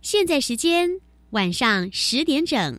现在时间晚上十点整。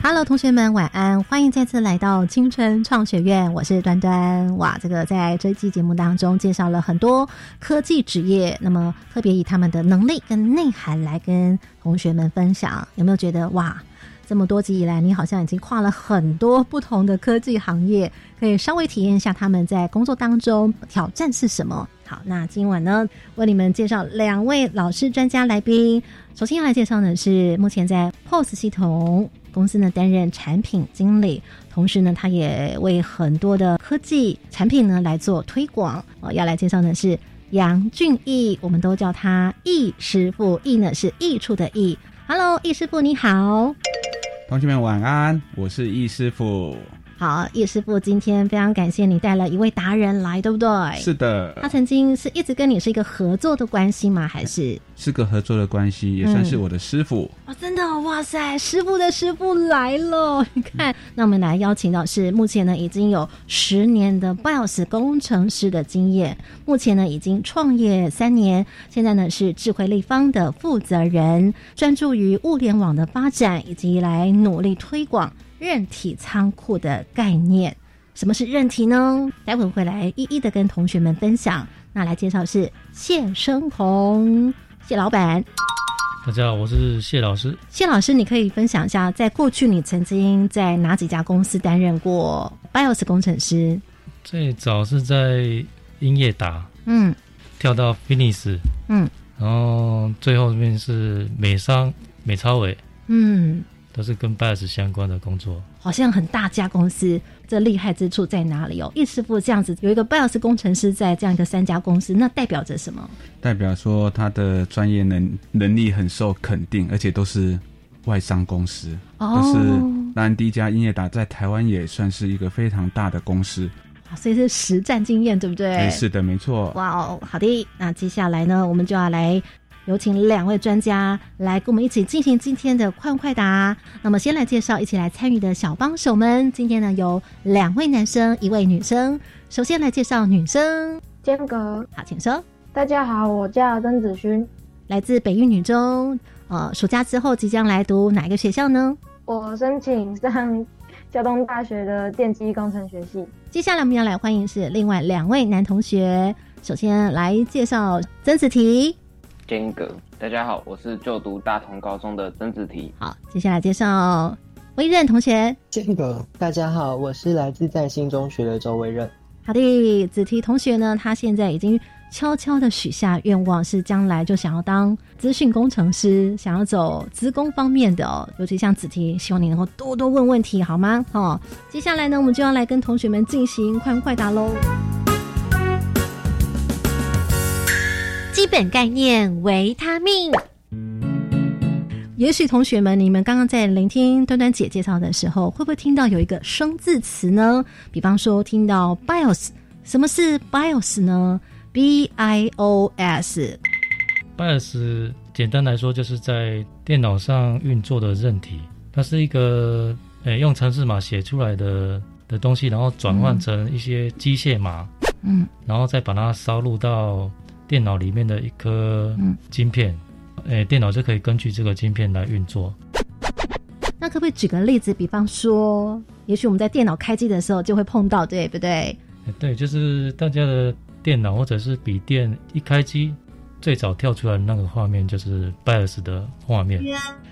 Hello，同学们，晚安！欢迎再次来到青春创学院，我是端端。哇，这个在这期节目当中介绍了很多科技职业，那么特别以他们的能力跟内涵来跟同学们分享。有没有觉得哇，这么多集以来，你好像已经跨了很多不同的科技行业，可以稍微体验一下他们在工作当中挑战是什么？好，那今晚呢，为你们介绍两位老师专家来宾。首先要来介绍的是目前在 POS 系统。公司呢担任产品经理，同时呢，他也为很多的科技产品呢来做推广。哦，要来介绍的是杨俊义，我们都叫他易师傅。易呢是益处的易。Hello，易师傅你好。同学们晚安，我是易师傅。好，叶师傅，今天非常感谢你带了一位达人来，对不对？是的。他曾经是一直跟你是一个合作的关系吗？还是是个合作的关系，也算是我的师傅。哦，真的，哇塞，师傅的师傅来了！你看，那我们来邀请到是目前呢已经有十年的 BIOS 工程师的经验，目前呢已经创业三年，现在呢是智慧立方的负责人，专注于物联网的发展以及来努力推广。韧体仓库的概念，什么是韧体呢？待会会来一一的跟同学们分享。那来介绍是谢生红，谢老板。大家好，我是谢老师。谢老师，你可以分享一下，在过去你曾经在哪几家公司担任过 BIOS 工程师？最早是在英业达，嗯，跳到 Finis，嗯，然后最后面是美商美超伟，嗯。都是跟 BIOS 相关的工作，好像很大家公司，这厉害之处在哪里哦？易师傅这样子有一个 BIOS 工程师在这样一个三家公司，那代表着什么？代表说他的专业能能力很受肯定，而且都是外商公司，都是当然第一家英业达在台湾也算是一个非常大的公司，所以是实战经验，对不对？是的，没错。哇哦，好的，那接下来呢，我们就要来。有请两位专家来跟我们一起进行今天的快问快答。那么，先来介绍一起来参与的小帮手们。今天呢，有两位男生，一位女生。首先来介绍女生，间隔。好，请说。大家好，我叫曾子勋，来自北运女中。呃，暑假之后即将来读哪一个学校呢？我申请上交通大学的电机工程学系。接下来我们要来欢迎是另外两位男同学。首先来介绍曾子提。间隔，大家好，我是就读大同高中的曾子提。好，接下来介绍威任同学。间隔，大家好，我是来自在新中学的周威任。好的，子提同学呢，他现在已经悄悄的许下愿望，是将来就想要当资讯工程师，想要走资工方面的哦。尤其像子提，希望你能够多多问问题，好吗？哦，接下来呢，我们就要来跟同学们进行快问快答喽。基本概念：维他命。也许同学们，你们刚刚在聆听端端姐介绍的时候，会不会听到有一个生字词呢？比方说，听到 BIOS，什么是 BIOS 呢？B I O S，BIOS 简单来说就是在电脑上运作的韧体，它是一个诶用程式码写出来的的东西，然后转换成一些机械码，嗯，然后再把它烧入到。电脑里面的一颗晶片，诶，电脑就可以根据这个晶片来运作。那可不可以举个例子？比方说，也许我们在电脑开机的时候就会碰到，对不对？对，就是大家的电脑或者是笔电一开机，最早跳出来的那个画面就是 BIOS 的画面，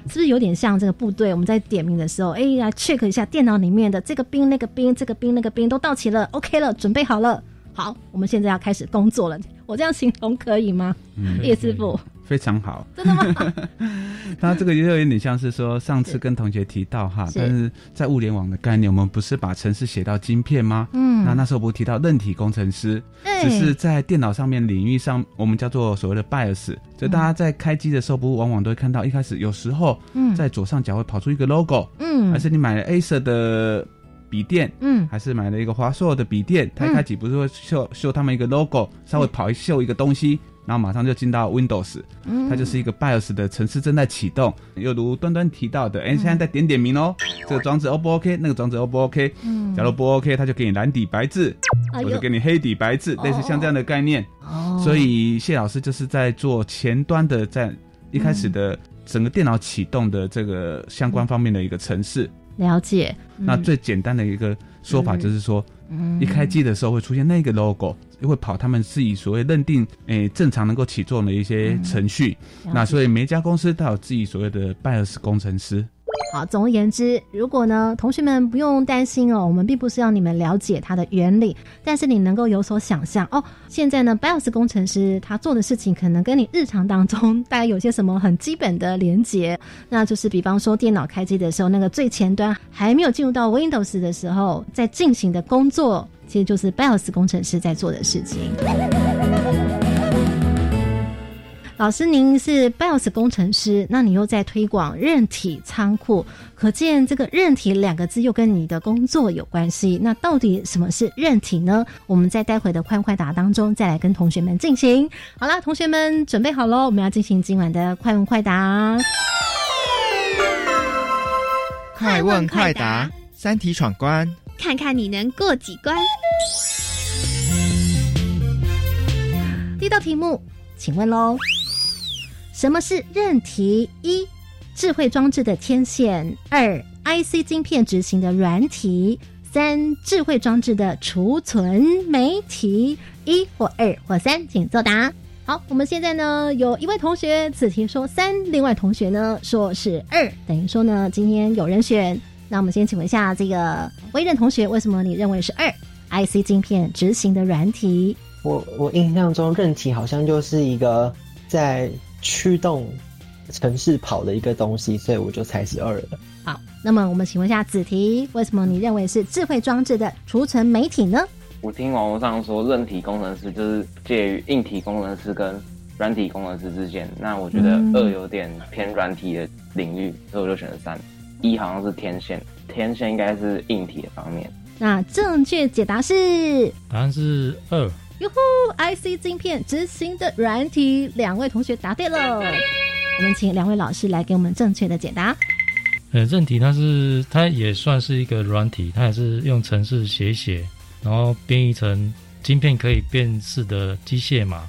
是不是有点像这个部队？我们在点名的时候，哎，来 check 一下电脑里面的这个兵、那个兵、这个兵、那个兵都到齐了，OK 了，准备好了。好，我们现在要开始工作了。我这样形容可以吗？叶师傅非常好。真的吗？那这个又有点像是说，上次跟同学提到哈，但是在物联网的概念，我们不是把城市写到晶片吗？嗯，那那时候不是提到韧体工程师，只是在电脑上面领域上，我们叫做所谓的 BIOS。就大家在开机的时候，不往往都会看到，一开始有时候在左上角会跑出一个 logo，嗯，而是你买了 Acer 的笔电，嗯，还是买了一个华硕的笔电，它一开始不是会秀秀他们一个 logo，稍微跑一秀一个东西。然后马上就进到 Windows，它就是一个 BIOS 的程式正在启动。又如端端提到的，哎，现在在点点名哦，这个装置 O 不 OK？那个装置 O 不 OK？嗯，假如不 OK，它就给你蓝底白字，我就给你黑底白字，类似像这样的概念。哦，所以谢老师就是在做前端的，在一开始的整个电脑启动的这个相关方面的一个程式。了解。那最简单的一个说法就是说，一开机的时候会出现那个 logo。会跑他们自己所谓认定诶正常能够起作用的一些程序，那所以每一家公司都有自己所谓的 BIOS 工程师。好，总而言之，如果呢，同学们不用担心哦，我们并不是要你们了解它的原理，但是你能够有所想象哦。现在呢，BIOS 工程师他做的事情可能跟你日常当中大概有些什么很基本的连接，那就是比方说电脑开机的时候，那个最前端还没有进入到 Windows 的时候，在进行的工作。其实就是 BIOS 工程师在做的事情。老师，您是 BIOS 工程师，那你又在推广韧体仓库，可见这个“韧体”两个字又跟你的工作有关系。那到底什么是韧体呢？我们在待会的快快答当中再来跟同学们进行。好了，同学们准备好喽，我们要进行今晚的快问快答。快问快答，三题闯关。看看你能过几关。第一道题目，请问喽，什么是韧体？一、智慧装置的天线；二、IC 晶片执行的软体；三、智慧装置的储存媒体。一或二或三，请作答。好，我们现在呢，有一位同学此题说三，另外同学呢说是二，等于说呢，今天有人选。那我们先请问一下这个微任同学，为什么你认为是二 IC 晶片执行的软体？我我印象中韧体好像就是一个在驱动城市跑的一个东西，所以我就猜是二了。好，那么我们请问一下子题，为什么你认为是智慧装置的储存媒体呢？我听网络上说韧体工程师就是介于硬体工程师跟软体工程师之间，那我觉得二有点偏软体的领域，所以我就选了三。一好像是天线，天线应该是硬体的方面。那正确解答是？答案是二。哟呼！IC 晶片执行的软体，两位同学答对了。我们请两位老师来给我们正确的解答。呃，韧体它是它也算是一个软体，它也是用程式写写，然后编译成晶片可以辨识的机械码，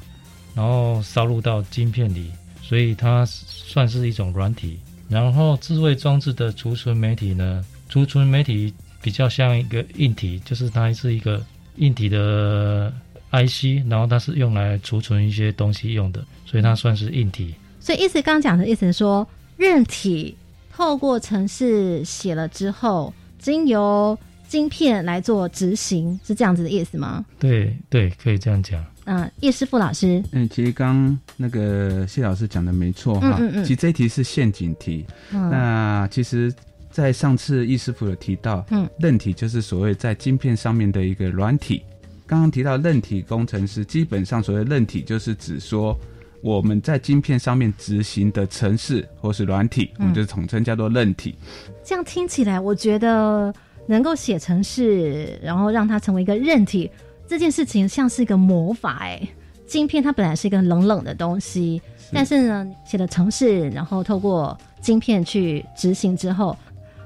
然后烧入到晶片里，所以它算是一种软体。然后智慧装置的储存媒体呢？储存媒体比较像一个硬体，就是它是一个硬体的 IC，然后它是用来储存一些东西用的，所以它算是硬体。所以意思刚刚讲的意思是说，韧体透过程式写了之后，经由晶片来做执行，是这样子的意思吗？对对，可以这样讲。嗯，叶师傅老师，嗯，其实刚那个谢老师讲的没错哈，嗯嗯嗯，其实这一题是陷阱题。那其实，在上次叶师傅有提到，嗯，韧体就是所谓在晶片上面的一个软体。刚刚提到韧体工程师，基本上所谓韧体就是指说我们在晶片上面执行的程式或是软体，我们就统称叫做韧体。这样听起来，我觉得能够写程式，然后让它成为一个韧体。这件事情像是一个魔法哎，晶片它本来是一个冷冷的东西，但是呢，写的程式，然后透过晶片去执行之后，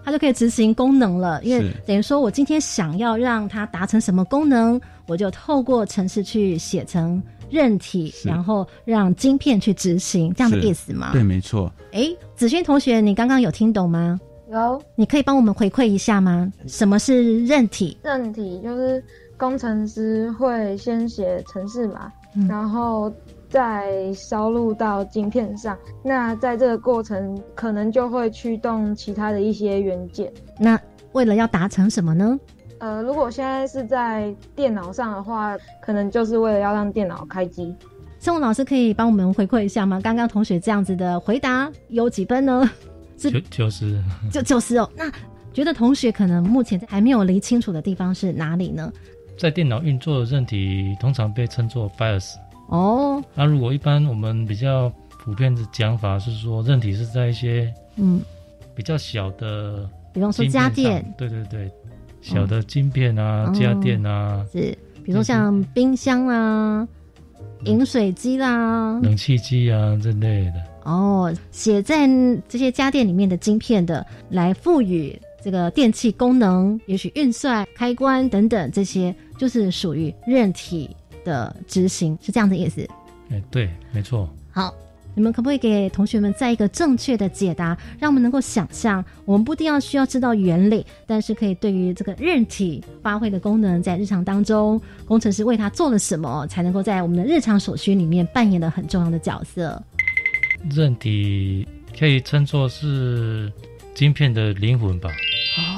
它就可以执行功能了。因为等于说我今天想要让它达成什么功能，我就透过程式去写成韧体，然后让晶片去执行，这样的意思吗？对，没错。哎，子轩同学，你刚刚有听懂吗？有。你可以帮我们回馈一下吗？什么是韧体？韧体就是。工程师会先写程式码，然后再烧录到晶片上。那在这个过程，可能就会驱动其他的一些元件。那为了要达成什么呢？呃，如果现在是在电脑上的话，可能就是为了要让电脑开机。生物老师可以帮我们回馈一下吗？刚刚同学这样子的回答有几分呢？九九十，就九十哦。那觉得同学可能目前还没有理清楚的地方是哪里呢？在电脑运作的韧体通常被称作 BIOS。哦，那如果一般我们比较普遍的讲法是说，韧体是在一些嗯比较小的，比方说家电，对对对，小的晶片啊，家电啊，是，比如说像冰箱啊、饮水机啦、冷气机啊这类的。哦，写在这些家电里面的晶片的，来赋予这个电器功能，也许运算、开关等等这些，就是属于韧体。的执行是这样的意思，哎，对，没错。好，你们可不可以给同学们再一个正确的解答，让我们能够想象？我们不一定要需要知道原理，但是可以对于这个韧体发挥的功能，在日常当中，工程师为它做了什么，才能够在我们的日常所需里面扮演了很重要的角色。韧体可以称作是晶片的灵魂吧？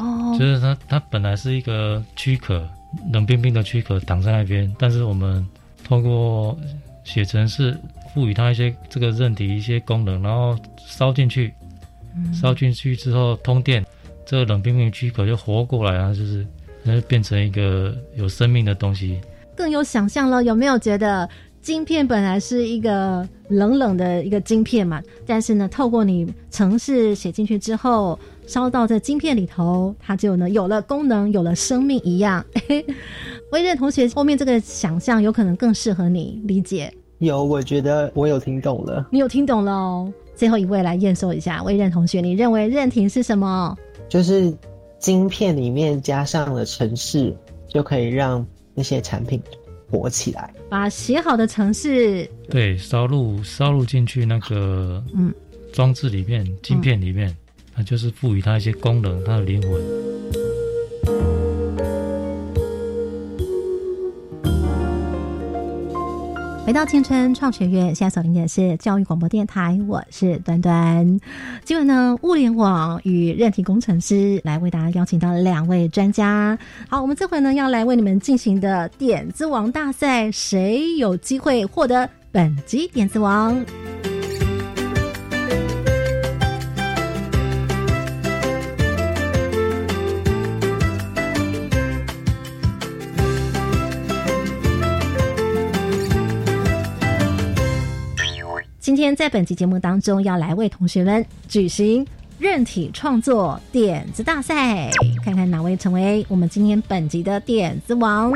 哦，就是它，它本来是一个躯壳。冷冰冰的躯壳挡在那边，但是我们通过写程式赋予它一些这个韧体一些功能，然后烧进去，烧进去之后通电，这个冷冰冰躯壳就活过来啊，就是那就变成一个有生命的东西，更有想象了。有没有觉得晶片本来是一个冷冷的一个晶片嘛？但是呢，透过你程式写进去之后。烧到这晶片里头，它就呢有了功能，有了生命一样。威任同学后面这个想象有可能更适合你理解。有，我觉得我有听懂了。你有听懂了哦。最后一位来验收一下，魏任同学，你认为韧体是什么？就是晶片里面加上了城市，就可以让那些产品活起来。把写好的城市对烧入烧入进去那个嗯装置里面，晶片里面。那就是赋予它一些功能，它的灵魂。到青春创学院，现在锁定的是教育广播电台，我是端端。今晚呢，物联网与韧体工程师来为大家邀请到两位专家。好，我们这回呢要来为你们进行的点子王大赛，谁有机会获得本集点子王？今天在本期节目当中，要来为同学们举行韧体创作点子大赛，看看哪位成为我们今天本集的点子王。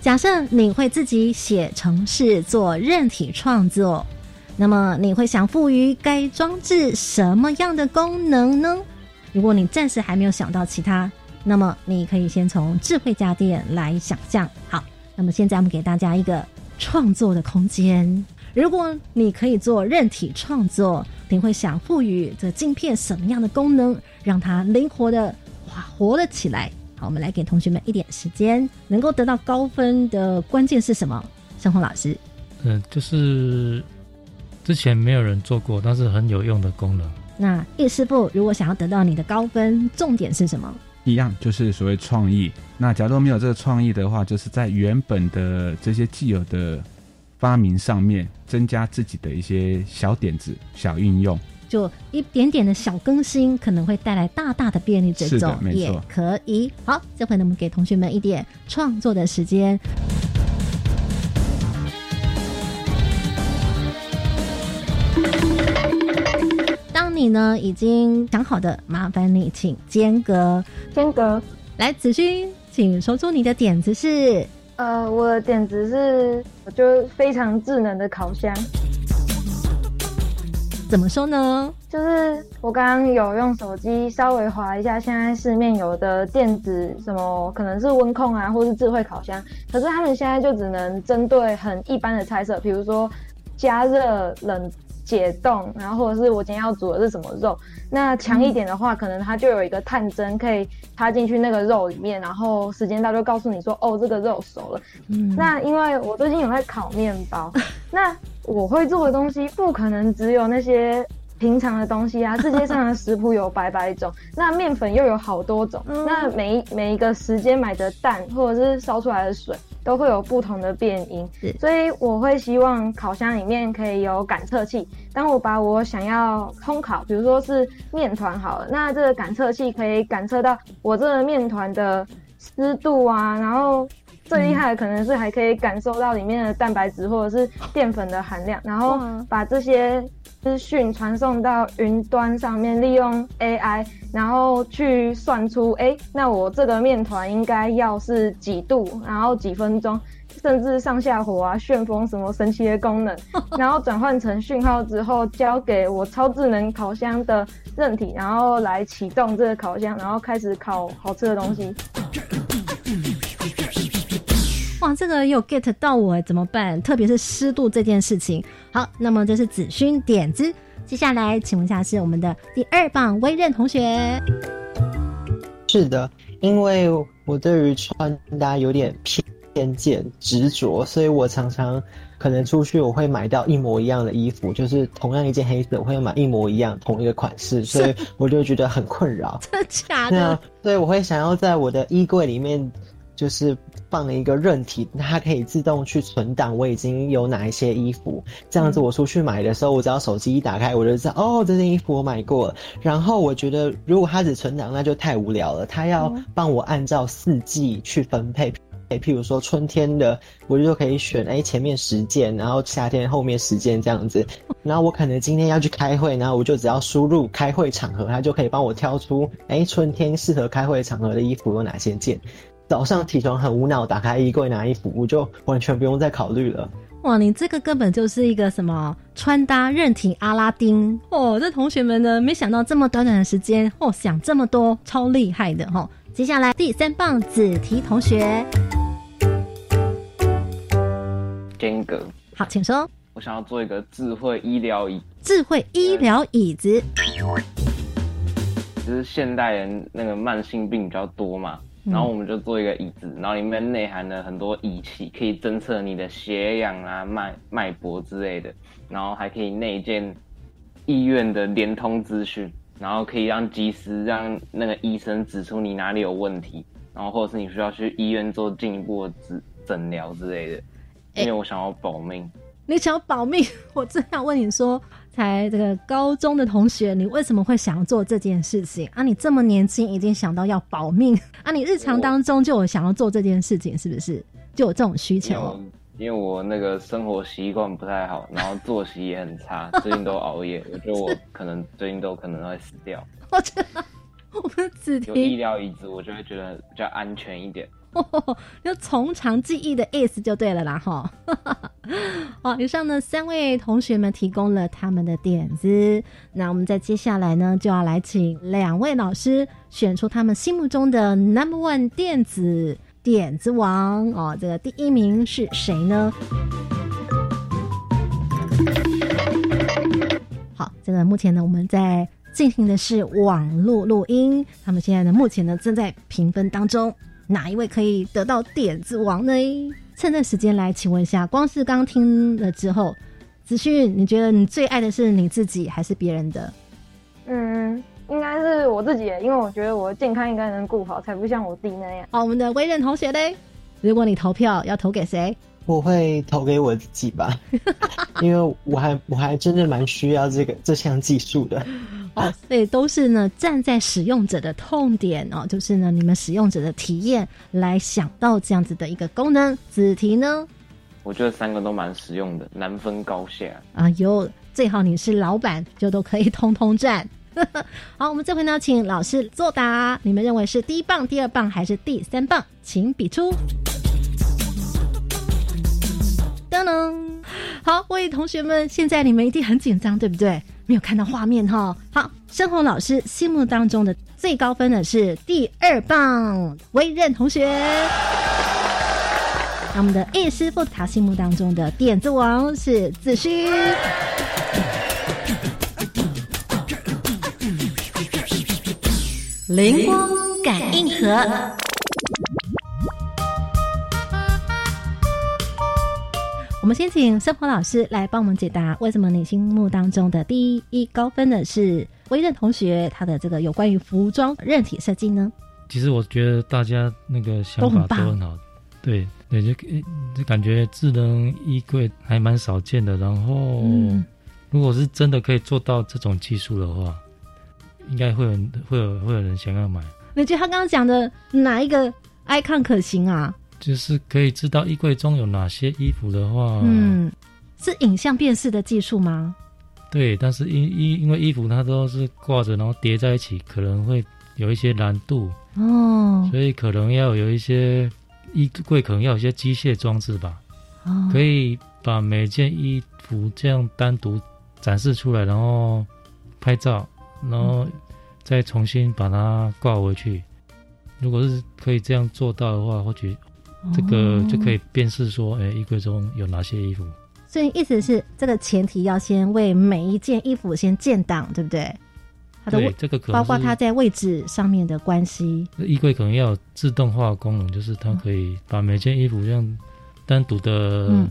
假设你会自己写程式做韧体创作，那么你会想赋予该装置什么样的功能呢？如果你暂时还没有想到其他，那么你可以先从智慧家电来想象。好，那么现在我们给大家一个。创作的空间。如果你可以做韧体创作，你会想赋予这镜片什么样的功能，让它灵活的哇活了起来？好，我们来给同学们一点时间，能够得到高分的关键是什么？生活老师，嗯，就是之前没有人做过，但是很有用的功能。那叶师傅，如果想要得到你的高分，重点是什么？一样，就是所谓创意。那假如没有这个创意的话，就是在原本的这些既有的发明上面，增加自己的一些小点子、小运用，就一点点的小更新，可能会带来大大的便利。这种也可以。好，这回呢，我们给同学们一点创作的时间。你呢？已经想好的，麻烦你请间隔。间隔，来，子勋，请说出你的点子是。呃，我的点子是，我就非常智能的烤箱。怎么说呢？就是我刚刚有用手机稍微划一下，现在市面有的电子什么，可能是温控啊，或是智慧烤箱，可是他们现在就只能针对很一般的菜色，比如说加热冷。解冻，然后或者是我今天要煮的是什么肉，那强一点的话，可能它就有一个探针可以插进去那个肉里面，然后时间到就告诉你说，哦，这个肉熟了。嗯，那因为我最近有在烤面包，那我会做的东西不可能只有那些平常的东西啊，世界上的食谱有百百种，那面粉又有好多种，那每一每一个时间买的蛋或者是烧出来的水都会有不同的变音，所以我会希望烤箱里面可以有感测器。当我把我想要烘烤，比如说是面团好了，那这个感测器可以感测到我这个面团的湿度啊，然后最厉害的可能是还可以感受到里面的蛋白质或者是淀粉的含量，然后把这些。资讯传送到云端上面，利用 AI，然后去算出，哎，那我这个面团应该要是几度，然后几分钟，甚至上下火啊、旋风什么神奇的功能，然后转换成讯号之后，交给我超智能烤箱的韧体，然后来启动这个烤箱，然后开始烤好吃的东西。哇，这个有 get 到我怎么办？特别是湿度这件事情。好，那么这是子勋点子。接下来，请问一下是我们的第二棒微任同学。是的，因为我对于穿搭有点偏见执着，所以我常常可能出去我会买到一模一样的衣服，就是同样一件黑色，我会买一模一样同一个款式，所以 我就觉得很困扰。真的假的？对，以我会想要在我的衣柜里面。就是放了一个韧体，它可以自动去存档我已经有哪一些衣服，这样子我出去买的时候，我只要手机一打开，我就知道哦，这件衣服我买过了。然后我觉得如果它只存档，那就太无聊了。它要帮我按照四季去分配，哎，譬如说春天的，我就可以选哎前面十件，然后夏天后面十件这样子。然后我可能今天要去开会，然后我就只要输入开会场合，它就可以帮我挑出哎春天适合开会场合的衣服有哪些件。早上起床很无脑，打开衣柜拿衣服，我就完全不用再考虑了。哇，你这个根本就是一个什么穿搭任体阿拉丁哦！这同学们呢，没想到这么短短的时间哦，想这么多，超厉害的哈！接下来第三棒子提同学，间隔好，请说。我想要做一个智慧医疗椅，智慧医疗椅子，就是现代人那个慢性病比较多嘛。然后我们就做一个椅子，然后里面内含了很多仪器，可以侦测你的血氧啊、脉脉搏之类的，然后还可以内建医院的联通资讯，然后可以让及时让那个医生指出你哪里有问题，然后或者是你需要去医院做进一步的诊诊疗之类的，因为我想要保命。你想要保命，我正想问你说。才这个高中的同学，你为什么会想要做这件事情啊？你这么年轻，已经想到要保命 啊？你日常当中就有想要做这件事情，是不是？就有这种需求？因为我那个生活习惯不太好，然后作息也很差，最近都熬夜，我觉得我可能最近都可能会死掉。我觉得我们只有医疗椅子，我就会觉得比较安全一点。就从长计议的意思就对了啦，哈。好，以上呢三位同学们提供了他们的点子，那我们在接下来呢就要来请两位老师选出他们心目中的 number one 电子点子王哦，这个第一名是谁呢？好，这个目前呢我们在进行的是网络录音，他们现在呢目前呢正在评分当中。哪一位可以得到点子王呢？趁这时间来，请问一下，光是刚听了之后，子勋，你觉得你最爱的是你自己还是别人的？嗯，应该是我自己，因为我觉得我健康应该能顾好，才不像我弟那样。好，我们的微任同学嘞，如果你投票要投给谁？我会投给我自己吧，因为我还我还真的蛮需要这个这项技术的。哦，所以都是呢，站在使用者的痛点哦，就是呢，你们使用者的体验来想到这样子的一个功能。子题呢？我觉得三个都蛮实用的，难分高下啊。有最好你是老板，就都可以通通占。好，我们这回呢，请老师作答。你们认为是第一棒、第二棒还是第三棒？请比出。噔噔，好，各位同学们，现在你们一定很紧张，对不对？没有看到画面哈。好，申红老师心目当中的最高分的是第二棒，微任同学。那我们的 A 师傅他心目当中的点子王是子虚。灵光感应盒。我们先请生活老师来帮我们解答，为什么你心目当中的第一高分的是微任同学他的这个有关于服装韧体设计呢？其实我觉得大家那个想法都很好，对对，就就感觉智能衣柜还蛮少见的。然后，如果是真的可以做到这种技术的话，应该会有会有会有人想要买。你觉得他刚刚讲的哪一个 icon 可行啊？就是可以知道衣柜中有哪些衣服的话，嗯，是影像辨识的技术吗？对，但是因因因为衣服它都是挂着，然后叠在一起，可能会有一些难度。哦，所以可能要有一些衣柜，可能要有一些机械装置吧，哦可以把每件衣服这样单独展示出来，然后拍照，然后再重新把它挂回去。如果是可以这样做到的话，或许这个就可以辨识说，哎，衣柜中有哪些衣服。所以意思是，这个前提要先为每一件衣服先建档，对不对？对，这个可包括它在位置上面的关系。衣柜可能要有自动化功能，就是它可以把每件衣服这样单独的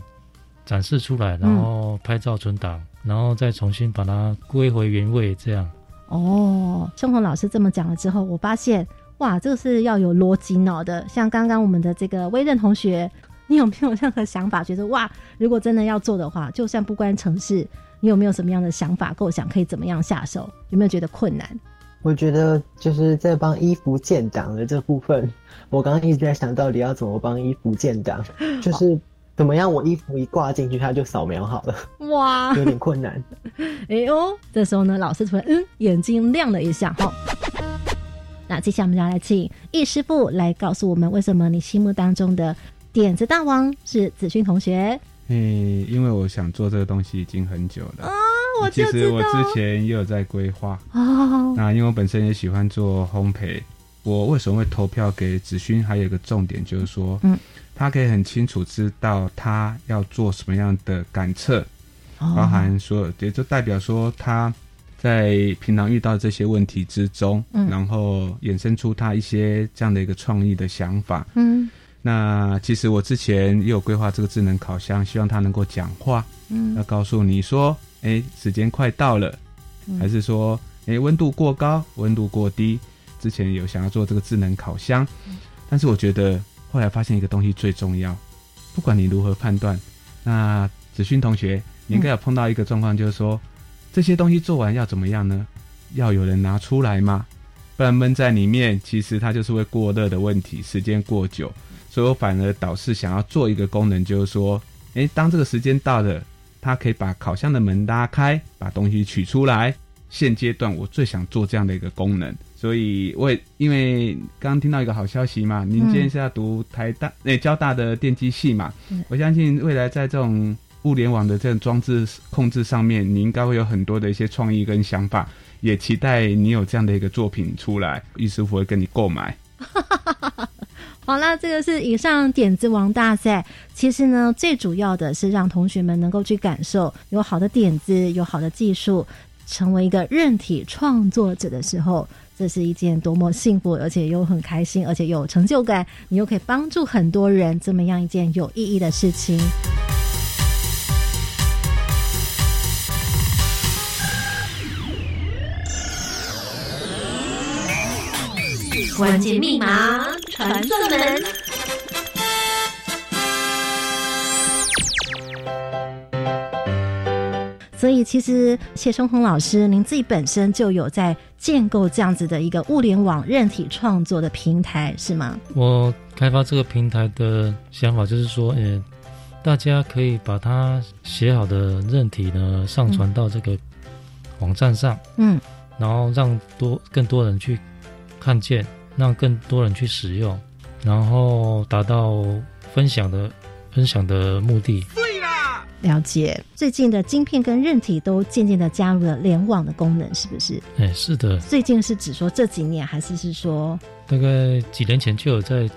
展示出来，然后拍照存档，然后再重新把它归回原位，这样。哦，生红老师这么讲了之后，我发现哇，这个是要有逻辑脑的。像刚刚我们的这个威任同学，你有没有任何想法？觉得哇，如果真的要做的话，就算不关城市。你有没有什么样的想法构想？可以怎么样下手？有没有觉得困难？我觉得就是在帮衣服建档的这部分，我刚刚一直在想到底要怎么帮衣服建档，就是怎么样我衣服一挂进去，它就扫描好了。哇，有点困难。哎呦，这时候呢，老师突然嗯眼睛亮了一下哈。那接下来我们要来请易师傅来告诉我们，为什么你心目当中的点子大王是子勋同学？诶，因为我想做这个东西已经很久了啊！我其实我之前也有在规划哦。那因为我本身也喜欢做烘焙，我为什么会投票给子勋？还有一个重点就是说，嗯，他可以很清楚知道他要做什么样的感测，包含说，也就代表说他在平常遇到这些问题之中，然后衍生出他一些这样的一个创意的想法，嗯。那其实我之前也有规划这个智能烤箱，希望它能够讲话，嗯，要告诉你说，哎，时间快到了，还是说，哎，温度过高，温度过低。之前有想要做这个智能烤箱，但是我觉得后来发现一个东西最重要，不管你如何判断，那子勋同学，你应该有碰到一个状况，就是说这些东西做完要怎么样呢？要有人拿出来吗？不然闷在里面，其实它就是会过热的问题，时间过久。所以我反而导是想要做一个功能，就是说，诶，当这个时间到了，它可以把烤箱的门拉开，把东西取出来。现阶段我最想做这样的一个功能，所以我也因为刚刚听到一个好消息嘛，您今天是要读台大诶交大的电机系嘛，我相信未来在这种物联网的这种装置控制上面，你应该会有很多的一些创意跟想法，也期待你有这样的一个作品出来，易师傅会跟你购买。好啦，这个是以上点子王大赛。其实呢，最主要的是让同学们能够去感受，有好的点子，有好的技术，成为一个任体创作者的时候，这是一件多么幸福，而且又很开心，而且有成就感。你又可以帮助很多人，这么样一件有意义的事情。关键密码传送门。所以，其实谢春红老师，您自己本身就有在建构这样子的一个物联网韧体创作的平台，是吗？我开发这个平台的想法就是说，呃，大家可以把它写好的任体呢上传到这个网站上，嗯，然后让多更多人去看见。让更多人去使用，然后达到分享的分享的目的。对啦，了解。最近的晶片跟韧体都渐渐的加入了联网的功能，是不是？哎，是的。最近是指说这几年，还是是说大概几年前就有在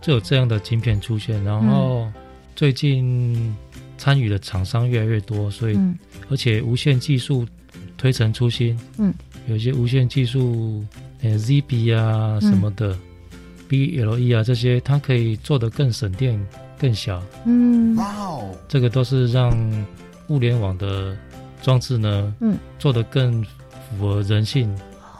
就有这样的晶片出现，然后最近参与的厂商越来越多，所以而且无线技术推陈出新，嗯，有一些无线技术。呃，ZB 啊什么的，BLE 啊这些，它可以做得更省电、更小。嗯，哇哦，这个都是让物联网的装置呢，嗯，做得更符合人性，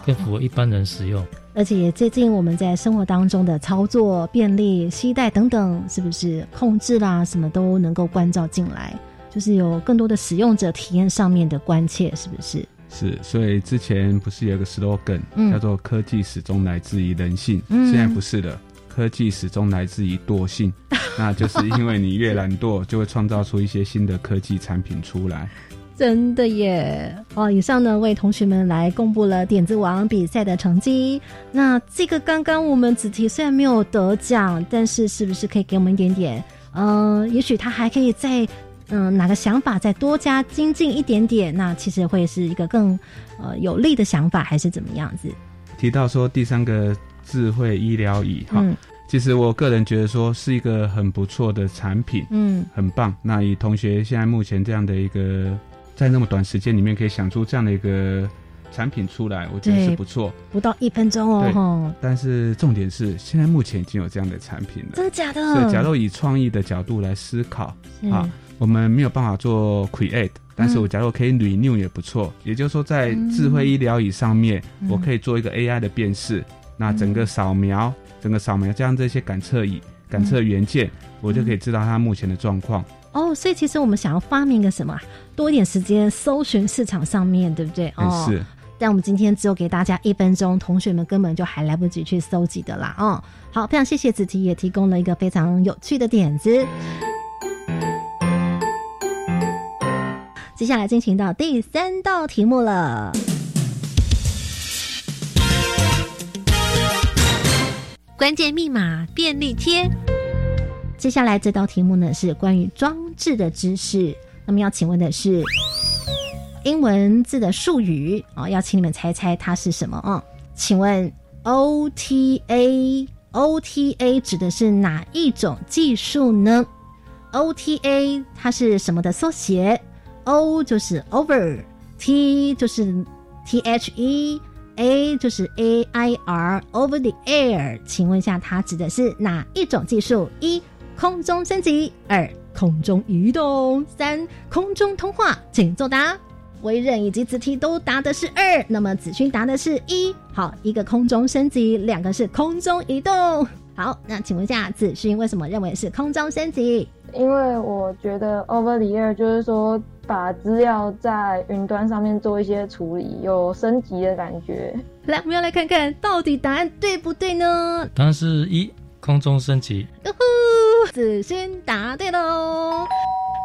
更符合一般人使用。而且也接近我们在生活当中的操作便利、携带等等，是不是控制啦，什么都能够关照进来，就是有更多的使用者体验上面的关切，是不是？是，所以之前不是有一个 slogan、嗯叫做“科技始终来自于人性”，嗯现在不是了，科技始终来自于惰性。那就是因为你越懒惰，就会创造出一些新的科技产品出来。真的耶！哦，以上呢为同学们来公布了点子王比赛的成绩。那这个刚刚我们子提虽然没有得奖，但是是不是可以给我们一点点？嗯、也许他还可以再嗯、哪个想法再多加精进一点点？那其实会是一个更呃有利的想法，还是怎么样子？提到说第三个智慧医疗椅，哈、嗯其实我个人觉得说是一个很不错的产品，嗯很棒。那以同学现在目前这样的一个，在那么短时间里面可以想出这样的一个产品出来，我觉得是不错。不到一分钟哦，对，但是重点是，现在目前已经有这样的产品了。真的假的？所以，假如以创意的角度来思考，啊，我们没有办法做 create，但是嗯我假如可以 renew 也不错。也就是说，在智慧医疗椅上面，嗯我可以做一个 AI 的辨识，那整个扫描，整个扫描加上这些感测仪、感测元件，我就可以知道它目前的状况。哦，所以其实我们想要发明个什么啊，多一点时间搜寻市场上面，对不对？哦，是。但我们今天只有给大家一分钟，同学们根本就还来不及去搜集的啦。哦，好，非常谢谢子琪也提供了一个非常有趣的点子。接下来进行到第三道题目了。关键密码便利贴。接下来这道题目呢是关于装置的知识，那么要请问的是英文字的术语啊、要请你们猜猜它是什么啊、请问 OTA OTA 指的是哪一种技术呢？OTA 它是什么的缩写？O 就是 over，T 就是 T H E。A 就是 A I R over the air，请问一下，它指的是哪一种技术？一空中升级，二空中移动，三空中通话，请作答。微任以及子题都答的是二，那么子勋答的是一。好，一个空中升级，两个是空中移动。好，那请问一下，子勋为什么认为是空中升级？因为我觉得 over the air 就是说把资料在云端上面做一些处理，有升级的感觉。来，我们要来看看到底答案对不对呢？答案是一空中升级。呜呼，子勋答对喽。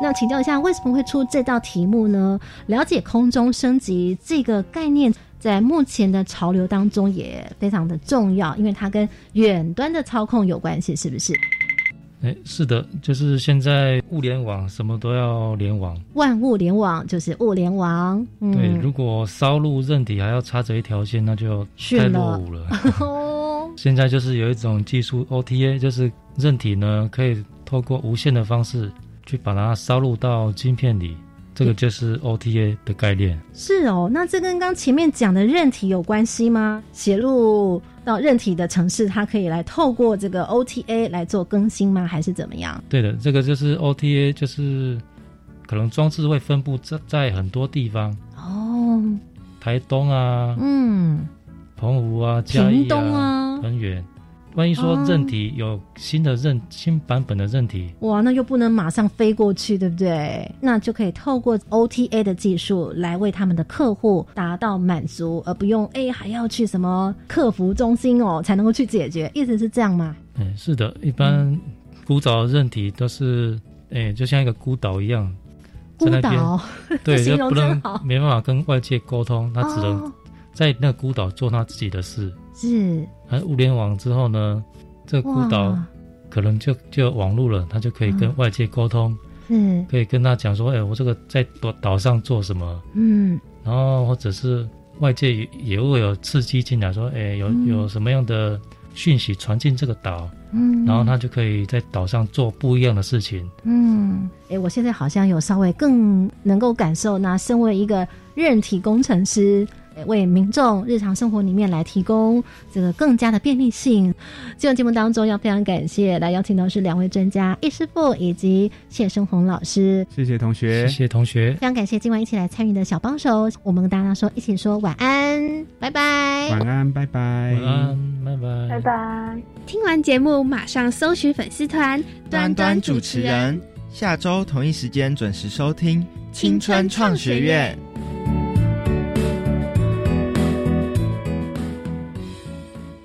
那请教一下，为什么会出这道题目呢？了解空中升级这个概念，在目前的潮流当中也非常的重要，因为它跟远端的操控有关系，是不是？哎，是的，就是现在物联网什么都要联网。万物联网就是物联网。嗯、对，如果烧录韧体还要插着一条线，那就太落伍了。哦，现在就是有一种技术 OTA，就是韧体呢可以透过无线的方式去把它烧入到晶片里，这个就是 OTA 的概念。是哦，那这跟刚前面讲的韧体有关系吗？写入到韧体的城市，它可以来透过这个 OTA 来做更新吗？还是怎么样？对的，这个就是 OTA，就是可能装置会分布在在很多地方，哦，台东啊，嗯，澎湖啊，嘉义屏东啊很远。万一说哦韧体有新的韧、新版本的韧体，哇，那又不能马上飞过去，对不对？那就可以透过 OTA 的技术来为他们的客户达到满足，而不用哎还要去什么客服中心哦才能够去解决，意思是这样吗？嗯，是的，一般古早的韧体都是，哎、就像一个孤岛一样，孤岛，对，就不能没办法跟外界沟通，他只能哦在那个孤岛做他自己的事。是而物联网之后呢，这个孤岛可能就就有网络了，他就可以跟嗯。外界沟通，嗯可以跟他讲说，哎、我这个在岛岛上做什么，嗯。然后或者是外界也也会有刺激进来说，哎、有嗯。有什么样的讯息传进这个岛，嗯，然后他就可以在岛上做不一样的事情。嗯，哎，我现在好像有稍微更能够感受，那身为一个韧体工程师，为民众日常生活里面来提供这个更加的便利性。这个节目当中要非常感谢来邀请到是两位专家易师傅以及谢生红老师，谢谢同学，谢谢同学，非常感谢今晚一起来参与的小帮手，我们跟大家说一起说晚安，拜拜，晚安，拜拜，晚安，拜拜，拜拜。听完节目马上搜寻粉丝团端端主持人，下周同一时间准时收听青春创学院。